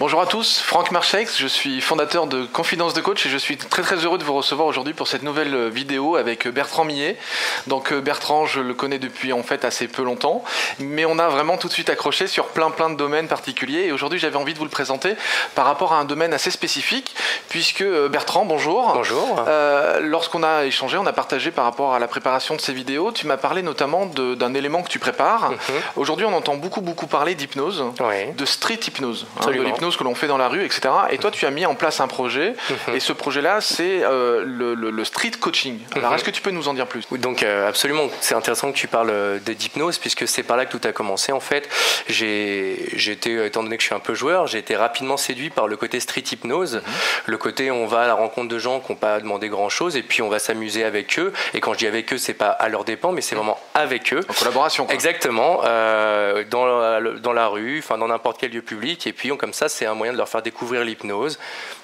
Bonjour à tous, Franck Marchex, je suis fondateur de Confidence de Coach et je suis très très heureux de vous recevoir aujourd'hui pour cette nouvelle vidéo avec Bertrand Millet. Donc euh, Bertrand, je le connais depuis en fait assez peu longtemps, mais on a vraiment tout de suite accroché sur plein plein de domaines particuliers et aujourd'hui j'avais envie de vous le présenter par rapport à un domaine assez spécifique puisque euh, Bertrand, bonjour. Bonjour. Euh, Lorsqu'on a échangé, on a partagé par rapport à la préparation de ces vidéos, tu m'as parlé notamment d'un élément que tu prépares. Mhm. Aujourd'hui on entend beaucoup beaucoup parler d'hypnose, Oui. de street hypnose, hein, de Absolument. L'hypnose que l'on fait dans la rue, etc. Et toi, tu as mis en place un projet, Mhm. et ce projet-là, c'est euh, le, le- le street coaching. Alors, Mhm. est-ce que tu peux nous en dire plus? Donc euh, absolument, c'est intéressant que tu parles euh, de d'hypnose puisque c'est par là que tout a commencé. En fait, j'ai été, étant donné que je suis un peu joueur, j'ai été rapidement séduit par le côté street hypnose, le côté on va à la rencontre de gens qui n'ont pas demandé grand chose et puis on va s'amuser avec eux. Et quand je dis avec eux, c'est pas à leur dépens, mais c'est vraiment avec eux. En collaboration, quoi. Exactement, euh, dans, la, dans la rue, enfin dans n'importe quel lieu public, et puis on- comme ça, c'est un moyen de leur faire découvrir l'hypnose,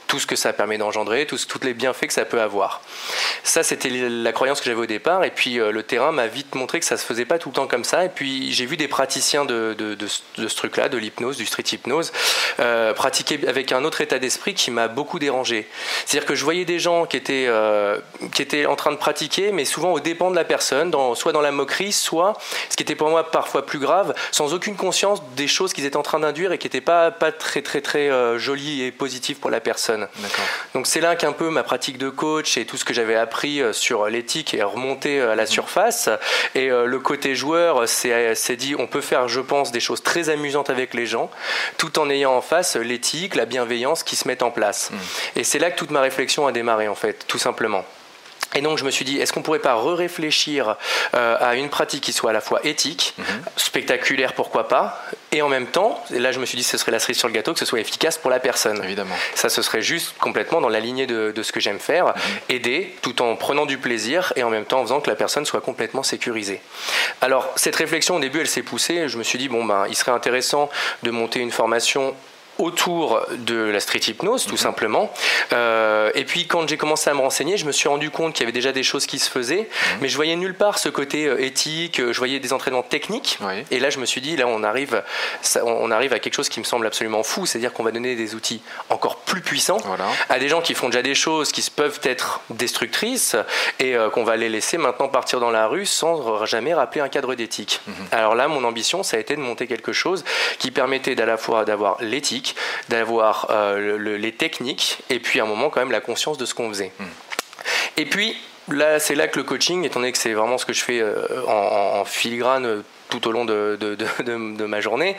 tout ce que ça permet d'engendrer, tous tous les bienfaits que ça peut avoir. Ça, c'était la croyance que j'avais au départ, et puis euh, le terrain m'a vite montré que ça se faisait pas tout le temps comme ça, et puis j'ai vu des praticiens de, ce- truc-là, de l'hypnose, du street hypnose, euh, pratiquer avec un autre état d'esprit qui m'a beaucoup dérangé. C'est-à-dire que je voyais des gens qui étaient, euh, qui étaient en train de pratiquer, mais souvent au dépens de la personne, soit dans la moquerie, soit, ce qui était pour moi parfois plus grave, sans aucune conscience des choses qu'ils étaient en train d'induire et qui n'étaient pas, pas très très très jolies et positives pour la personne. Donc c'est là qu'un peu ma pratique de coach et tout ce que j'avais appris euh, sur l'éthique est remonté euh, à la surface. Et euh, le côté joueur s'est dit on peut faire, je pense, des choses très amusantes avec les gens, tout en ayant en face l'éthique, la bienveillance qui se mettent en place. Et c'est là que toute ma réflexion a démarré en fait, tout simplement. Et donc je me suis dit, est-ce qu'on pourrait pas re-réfléchir euh, à une pratique qui soit à la fois éthique, spectaculaire pourquoi pas, et en même temps, et là je me suis dit ce serait la cerise sur le gâteau, que ce soit efficace pour la personne. Évidemment. Ça, ce serait juste complètement dans la lignée de, de ce que j'aime faire, aider tout en prenant du plaisir et en même temps en faisant que la personne soit complètement sécurisée. Alors, cette réflexion, au début, elle s'est poussée. Je me suis dit, bon, ben, il serait intéressant de monter une formation autour de la street hypnose tout simplement. Euh, et puis quand j'ai commencé à me renseigner je me suis rendu compte qu'il y avait déjà des choses qui se faisaient. Mais je voyais nulle part ce côté euh, éthique euh, je voyais des entraînements techniques. Oui. et là, je me suis dit, là, on arrive, ça- on arrive à quelque chose qui me semble absolument fou, c'est-à-dire qu'on va donner des outils encore plus puissants Voilà. à des gens qui font déjà des choses qui peuvent être destructrices et euh, qu'on va les laisser maintenant partir dans la rue sans jamais rappeler un cadre d'éthique. Alors là, mon ambition, ça a été de monter quelque chose qui permettait d'à la fois d'avoir l'éthique, d'avoir euh, le- le- les techniques et puis à un moment quand même la conscience de ce qu'on faisait. Et puis, là, c'est là que le coaching, étant donné que c'est vraiment ce que je fais euh, en, en- en filigrane tout au long de, de- de- de- de ma journée,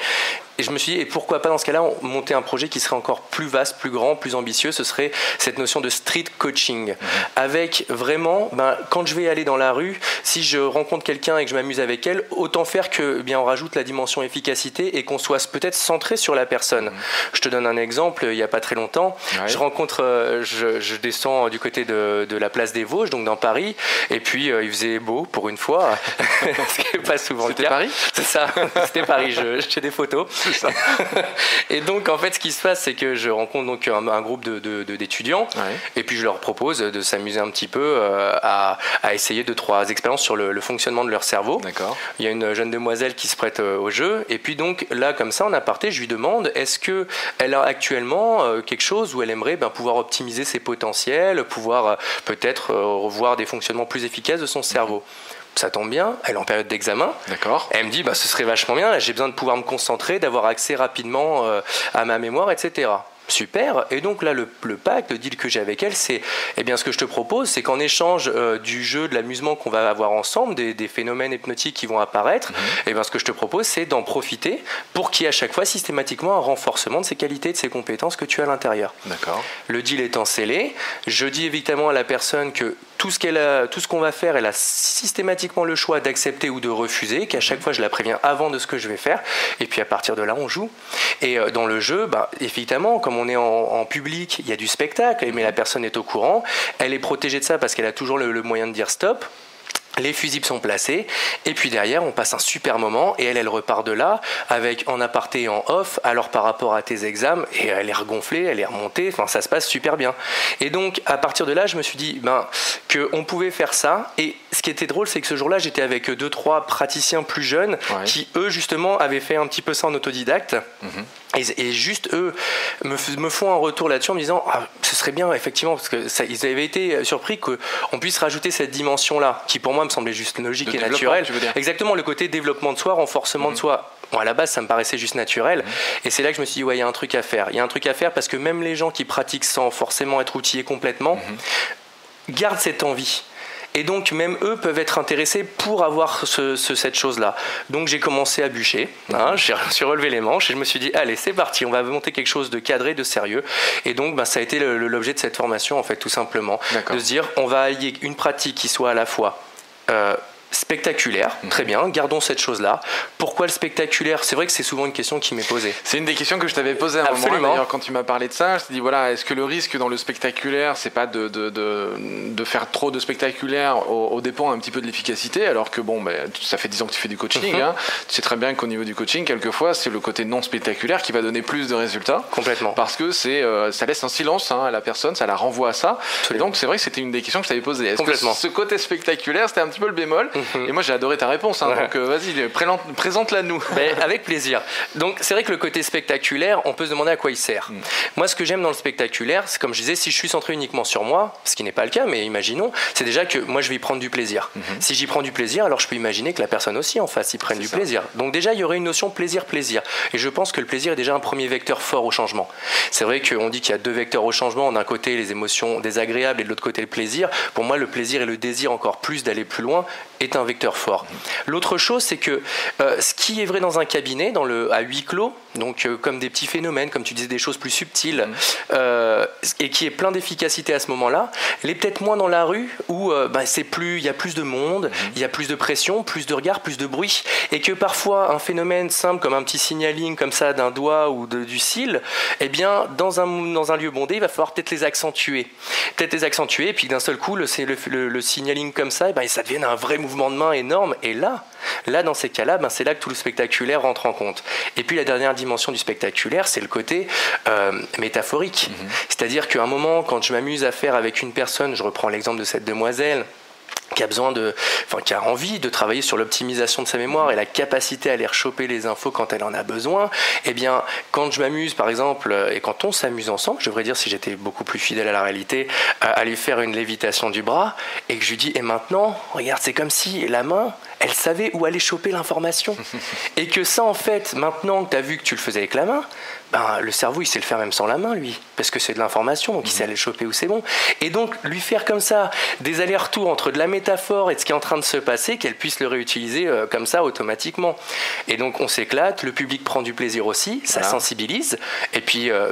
et je me suis dit, et pourquoi pas dans ce cas-là, on- monter un projet qui serait encore plus vaste, plus grand, plus ambitieux, ce serait cette notion de street coaching. Avec vraiment, ben, quand je vais aller dans la rue, si je rencontre quelqu'un et que je m'amuse avec elle, autant faire que eh bien on rajoute la dimension efficacité et qu'on soit peut-être centré sur la personne. Je te donne un exemple, il n'y a pas très longtemps, Ouais. je rencontre, euh, je, je descends du côté de, de la place des Vosges, donc dans Paris, et puis euh, il faisait beau pour une fois, ce qui n'est pas souvent le C'était cas. Paris? C'est ça, c'était Paris, je- j'ai des photos. et donc en fait ce qui se passe c'est que je rencontre donc un, un groupe de- de- de- d'étudiants Ouais. et puis je leur propose de s'amuser un petit peu euh, à, à essayer deux trois expériences sur le, le fonctionnement de leur cerveau. D'accord. Il y a une jeune demoiselle qui se prête euh, au jeu et puis donc là comme ça en aparté je lui demande est-ce que elle a actuellement euh, quelque chose où elle aimerait ben, pouvoir optimiser ses potentiels, pouvoir peut-être revoir des fonctionnements plus efficaces de son cerveau? Ça tombe bien, elle est en période d'examen. D'accord. Elle me dit, bah, ce serait vachement bien, là, j'ai besoin de pouvoir me concentrer, d'avoir accès rapidement euh, à ma mémoire, etc. Super. Et donc là, le, le pacte, le deal que j'ai avec elle, c'est, eh bien, ce que je te propose, c'est qu'en échange euh, du jeu, de l'amusement qu'on va avoir ensemble, des, des phénomènes hypnotiques qui vont apparaître, eh bien, ce que je te propose, c'est d'en profiter pour qu'il y ait à chaque fois systématiquement un renforcement de ses qualités, de ses compétences que tu as à l'intérieur. D'accord. Le deal étant scellé, je dis évidemment à la personne que tout ce qu'elle tout ce qu'on va faire, elle a systématiquement le choix d'accepter ou de refuser, qu'à chaque fois je la préviens avant de ce que je vais faire, et puis à partir de là on joue. Et euh, dans le jeu, bah, évidemment, comme on est en, public, il y a du spectacle, mais la personne est au courant, elle est protégée de ça parce qu'elle a toujours le moyen de dire stop. Les fusibles sont placés et puis derrière on passe un super moment et elle elle repart de là avec en aparté et en off alors par rapport à tes examens et elle est regonflée, elle est remontée, enfin ça se passe super bien. Et donc à partir de là je me suis dit ben que on pouvait faire ça et ce qui était drôle c'est que ce jour-là j'étais avec deux trois praticiens plus jeunes Ouais. qui eux justement avaient fait un petit peu ça en autodidacte. Et, juste eux me, me, font un retour là-dessus en me disant ah, ce serait bien effectivement parce que ça, ils avaient été surpris qu'on puisse rajouter cette dimension-là qui pour moi me semblait juste logique et naturelle. Exactement le côté développement de soi, renforcement de mhm. soi. Bon, à la base, ça me paraissait juste naturel. Mhm. Et c'est là que je me suis dit, ouais, il y a un truc à faire. Il y a un truc à faire parce que même les gens qui pratiquent sans forcément être outillés complètement mhm. gardent cette envie. Et donc même eux peuvent être intéressés pour avoir cette chose-là. Donc j'ai commencé à bûcher, hein, suis relevé les manches et je me suis dit, allez, c'est parti, on va monter quelque chose de cadré, de sérieux. Et donc ben, ça a été l'objet de cette formation, en fait, tout simplement. De se dire, on va allier une pratique qui soit à la fois... Euh, spectaculaire, mhm. très bien, gardons cette chose-là. Pourquoi le spectaculaire? C'est vrai que c'est souvent une question qui m'est posée. C'est une des questions que je t'avais posée à un moment d'ailleurs quand tu m'as parlé de ça. Je te dis voilà, est-ce que le risque dans le spectaculaire, c'est pas de, de, de, faire trop de spectaculaire au, dépend un petit peu de l'efficacité, alors que bon, ben, ça fait 10 ans que tu fais du coaching, mhm. hein. tu sais très bien qu'au niveau du coaching, quelquefois, c'est le côté non spectaculaire qui va donner plus de résultats. Complètement. Parce que c'est, euh, ça laisse un silence hein, à la personne, ça la renvoie à ça. Et donc c'est vrai que c'était une des questions que je t'avais posées. Est-ce que ce côté spectaculaire, c'était un petit peu le bémol? Et moi j'ai adoré ta réponse, hein, donc euh, vas-y, présente-la nous. Ben, avec plaisir. Donc c'est vrai que le côté spectaculaire, on peut se demander à quoi il sert. Mm. Moi ce que j'aime dans le spectaculaire, c'est comme je disais, si je suis centré uniquement sur moi, ce qui n'est pas le cas, mais imaginons, c'est déjà que moi je vais y prendre du plaisir. Mm-hmm. Si j'y prends du plaisir, alors je peux imaginer que la personne aussi en face y prenne du plaisir. Donc déjà il y aurait une notion plaisir-plaisir. Et je pense que le plaisir est déjà un premier vecteur fort au changement. C'est vrai qu'on dit qu'il y a deux vecteurs au changement, d'un côté les émotions désagréables et de l'autre côté le plaisir. Pour moi le plaisir et le désir encore plus d'aller plus loin est un vecteur fort. L'autre chose, c'est que euh, ce qui est vrai dans un cabinet, dans le, à huis clos, donc euh, comme des petits phénomènes, comme tu disais, des choses plus subtiles, mm. euh, et qui est plein d'efficacité à ce moment-là, l'est peut-être moins dans la rue où bah, c'est plus, il y a plus de monde, mm. il y a plus de pression, plus de regards, plus de bruit, et que parfois un phénomène simple comme un petit signaling comme ça d'un doigt ou de, du cil, eh bien dans un, dans un lieu bondé, il va falloir peut-être les accentuer, peut-être les accentuer, et puis d'un seul coup, le, le, le, signaling comme ça, eh ben, ça devient un vrai mouvement de main énorme, et là, là dans ces cas-là, ben, c'est là que tout le spectaculaire rentre en compte. Et puis la dernière dimension du spectaculaire, c'est le côté euh, métaphorique. Mhm. C'est-à-dire qu'à un moment, quand je m'amuse à faire avec une personne, je reprends l'exemple de cette demoiselle, qui a besoin de, enfin, qui a envie de travailler sur l'optimisation de sa mémoire et la capacité à aller rechoper les infos quand elle en a besoin, eh bien, quand je m'amuse, par exemple, et quand on s'amuse ensemble, je devrais dire si j'étais beaucoup plus fidèle à la réalité, à lui faire une lévitation du bras, et que je lui dis, et maintenant, regarde, c'est comme si la main, elle savait où aller choper l'information. et que ça, en fait, maintenant que tu as vu que tu le faisais avec la main, ben, le cerveau, il sait le faire même sans la main, lui, parce que c'est de l'information, donc il sait mhm. aller le choper où c'est bon. Et donc, lui faire comme ça des allers-retours entre de la métaphore et de ce qui est en train de se passer, qu'elle puisse le réutiliser euh, comme ça automatiquement. Et donc, on s'éclate, le public prend du plaisir aussi, ça sensibilise. Et puis, euh,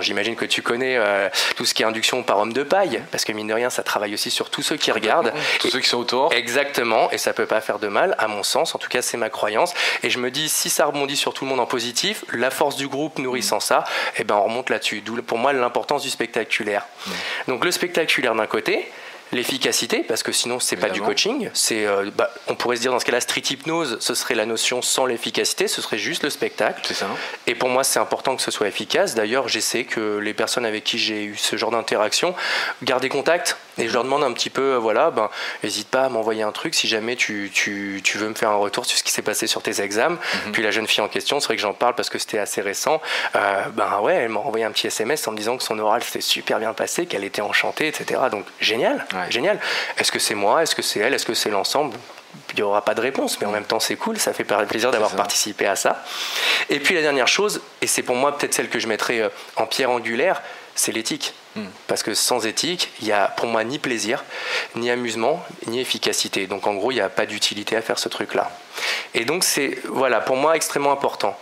j'imagine que tu connais euh, tout ce qui est induction par homme de paille, parce que mine de rien, ça travaille aussi sur tous ceux qui regardent. Tous ceux qui sont autour. Exactement, et ça peut pas faire de mal, à mon sens, en tout cas, c'est ma croyance. Et je me dis, si ça rebondit sur tout le monde en positif, la force du groupe nourrissant ça, et eh ben on remonte là-dessus. D'où pour moi l'importance du spectaculaire. Mmh. Donc le spectaculaire d'un côté, l'efficacité, parce que sinon c'est pas du coaching. C'est, euh, bah, on pourrait se dire dans ce cas-là, street hypnose, ce serait la notion sans l'efficacité, ce serait juste le spectacle. C'est ça. Et pour moi, c'est important que ce soit efficace. D'ailleurs, j'essaie que les personnes avec qui j'ai eu ce genre d'interaction gardent contact. Et je leur demande un petit peu, euh, voilà, ben, n'hésite pas à m'envoyer un truc si jamais tu, tu, tu, veux me faire un retour sur ce qui s'est passé sur tes examens. Mhm. Puis la jeune fille en question, c'est vrai que j'en parle parce que c'était assez récent. Euh, ben ouais, elle m'a envoyé un petit SMS en me disant que son oral s'était super bien passé, qu'elle était enchantée, etc. Donc génial, génial. Est-ce que c'est moi? Est-ce que c'est elle? Est-ce que c'est l'ensemble? Il n'y aura pas de réponse, mais en même temps c'est cool, ça fait plaisir d'avoir participé à ça. Et puis la dernière chose, et c'est pour moi peut-être celle que je mettrais euh, en pierre angulaire, c'est l'éthique. Parce que sans éthique, il n'y a pour moi ni plaisir, ni amusement, ni efficacité. Donc en gros, il n'y a pas d'utilité à faire ce truc-là. Et donc c'est, voilà, pour moi extrêmement important.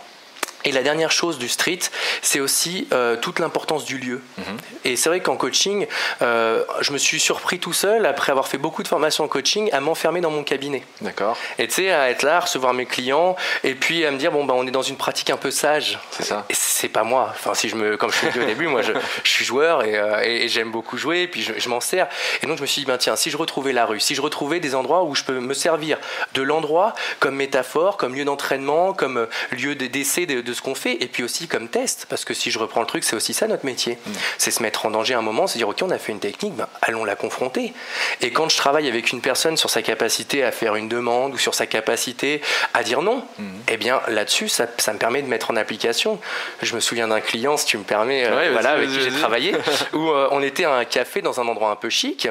Et la dernière chose du street, c'est aussi euh, toute l'importance du lieu. Mhm. Et c'est vrai qu'en coaching, euh, je me suis surpris tout seul, après avoir fait beaucoup de formations en coaching, à m'enfermer dans mon cabinet. D'accord. Et tu sais, à être là, à recevoir mes clients, et puis à me dire, bon, bah, on est dans une pratique un peu sage. C'est ça. Et c'est pas moi. Enfin, si je me, comme je l'ai dit au début, moi, je, suis joueur et, euh, et, j'aime beaucoup jouer, et puis je, m'en sers. Et donc, je me suis dit, ben, tiens, si je retrouvais la rue, si je retrouvais des endroits où je peux me servir de l'endroit comme métaphore, comme lieu d'entraînement, comme lieu d'essai de, de de ce qu'on fait, et puis aussi comme test, parce que si je reprends le truc, c'est aussi ça notre métier. Mm. C'est se mettre en danger un moment, se dire, ok, on a fait une technique, ben, allons la confronter. Et quand je travaille avec une personne sur sa capacité à faire une demande ou sur sa capacité à dire non, mm. eh bien là-dessus, ça, me permet de mettre en application. Je me souviens d'un client, si tu me permets, euh, voilà, avec qui j'ai travaillé, où euh, on était à un café dans un endroit un peu chic.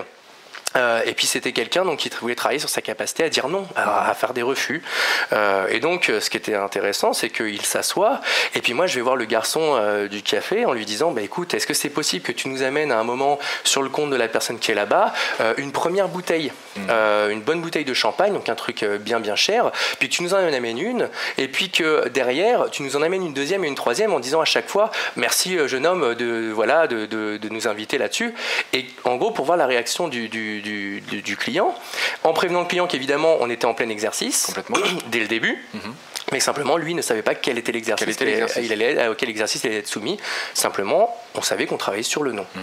Euh, et puis c'était quelqu'un donc qui voulait travailler sur sa capacité à dire non, à, faire des refus. Euh, et donc ce qui était intéressant, c'est qu'il s'assoit. Et puis moi, je vais voir le garçon euh, du café en lui disant, bah écoute, est-ce que c'est possible que tu nous amènes à un moment sur le compte de la personne qui est là-bas une première bouteille, mmh. une bonne bouteille de champagne, donc un truc bien bien cher. Puis tu nous en amènes une, et puis que derrière, tu nous en amènes une deuxième et une troisième en disant à chaque fois, merci jeune homme de voilà de, de, de nous inviter là-dessus. Et en gros, pour voir la réaction du, du du, client, en prévenant le client qu'évidemment on était en plein exercice, dès le début. Mhm. Mais simplement, lui ne savait pas quel était l'exercice, auquel exercice il allait être soumis. Simplement, on savait qu'on travaillait sur le nom. Mhm.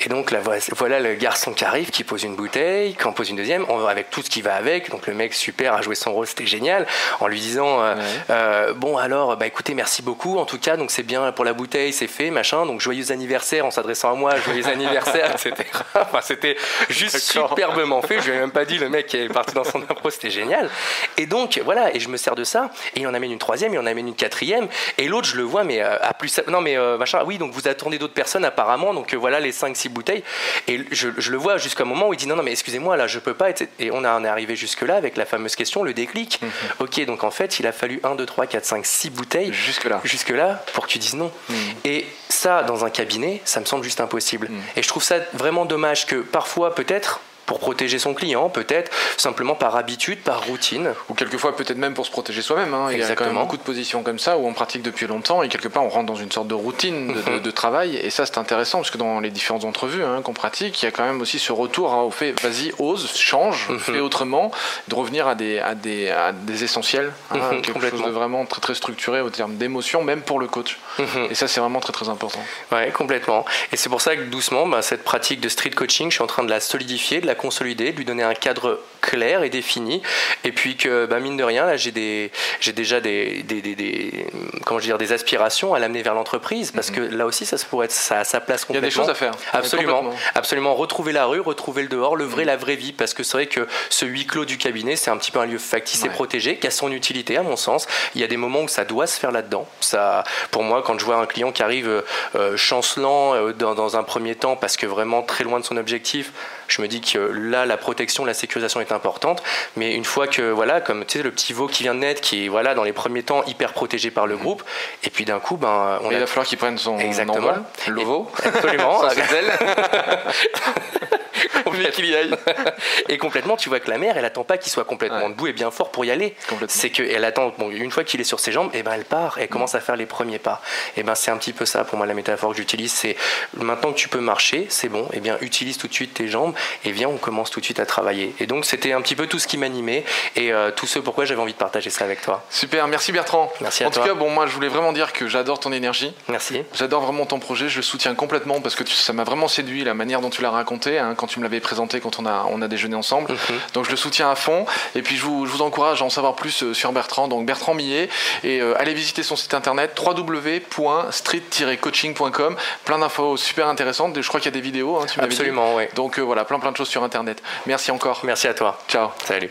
Et donc là, voilà le garçon qui arrive, qui pose une bouteille, qui en pose une deuxième, avec tout ce qui va avec. Donc le mec, super, a joué son rôle, c'était génial, en lui disant euh, euh, Bon, alors, bah écoutez, merci beaucoup, en tout cas, donc c'est bien pour la bouteille, c'est fait, machin. Donc joyeux anniversaire en s'adressant à moi, joyeux anniversaire, etc. Enfin, c'était juste superbement fait. Je lui ai même pas dit, le mec est parti dans son impro, c'était génial. Et donc, voilà, et je me sers de ça et il en amène une troisième, il en amène une quatrième, et l'autre, je le vois, mais euh, à plus. Non, mais euh, machin, oui, donc vous attendez d'autres personnes apparemment, donc euh, voilà les 5-6 bouteilles. Et je, le vois jusqu'à un moment où il dit non, non, mais excusez-moi, là, je peux pas. Et on, a, est arrivé jusque-là avec la fameuse question, le déclic. Mhm. Ok, donc en fait, il a fallu 1, 2, 3, 4, 5, 6 bouteilles. Jusque-là. Jusque-là, pour que tu dises non. Mhm. Et ça, dans un cabinet, ça me semble juste impossible. Mhm. Et je trouve ça vraiment dommage que parfois, peut-être, pour protéger son client, peut-être simplement par habitude, par routine. Ou quelquefois peut-être même pour se protéger soi-même. Hein. Il y a quand même beaucoup de positions comme ça où on pratique depuis longtemps et quelque part on rentre dans une sorte de routine de, travail. Et ça c'est intéressant parce que dans les différentes entrevues hein, qu'on pratique, il y a quand même aussi ce retour hein, au fait vas-y, ose, change, fais autrement, de revenir à des, à des, à des essentiels, quelque chose de vraiment très très structuré au terme d'émotion, même pour le coach. et ça c'est vraiment très très important. Ouais, complètement. Et c'est pour ça que doucement, bah, cette pratique de street coaching, je suis en train de la solidifier, de la consolider, de lui donner un cadre clair et défini. Et puis que, bah, mine de rien, là, j'ai des, j'ai déjà des, des, des, comment je dire, des aspirations à l'amener vers l'entreprise, parce mhm. que là aussi, ça pourrait être ça à sa place complètement. Il y a des choses à faire. Absolument, absolument. Retrouver la rue, retrouver le dehors, le vrai, mhm. la vraie vie, parce que c'est vrai que ce huis clos du cabinet, c'est un petit peu un lieu factice et protégé, qui a son utilité, à mon sens. Il y a des moments où ça doit se faire là-dedans. Ça, pour moi, quand je vois un client qui arrive euh, chancelant euh, dans, dans un premier temps, parce que vraiment très loin de son objectif, je me dis que là, la protection, la sécurisation est importante. Mais une fois que, voilà, comme tu sais, le petit veau qui vient de naître, qui est, voilà, dans les premiers temps, hyper protégé par le groupe, et puis d'un coup, ben, on Il va falloir qu'il prenne son Exactement. envol, le veau. Absolument. qu'il y aille. et complètement, tu vois que la mère, elle attend pas qu'il soit complètement debout et bien fort pour y aller. C'est qu'elle attend, bon, une fois qu'il est sur ses jambes, et eh ben elle part, elle commence à faire les premiers pas. Et ben c'est un petit peu ça pour moi la métaphore que j'utilise, c'est maintenant que tu peux marcher, c'est bon, et eh bien utilise tout de suite tes jambes et viens, on commence tout de suite à travailler. Et donc c'était un petit peu tout ce qui m'animait et euh, tout ce pourquoi j'avais envie de partager ça avec toi. Super, merci Bertrand. Merci à en toi. En tout cas, bon, moi je voulais vraiment dire que j'adore ton énergie. Merci. J'adore vraiment ton projet, je le soutiens complètement parce que ça m'a vraiment séduit la manière dont tu l'as raconté hein, quand tu me l'avais présenté quand on a, on a déjeuné ensemble. Mhm. Donc je le soutiens à fond. Et puis je vous, je vous, encourage à en savoir plus euh, sur Bertrand, donc Bertrand Millet. Et euh, allez visiter son site internet www.street-coaching.com. Plein d'infos super intéressantes. Je crois qu'il y a des vidéos. Hein, tu Absolument, oui. Donc voilà, plein plein de choses sur internet. Merci encore. Merci à toi. Ciao. Salut.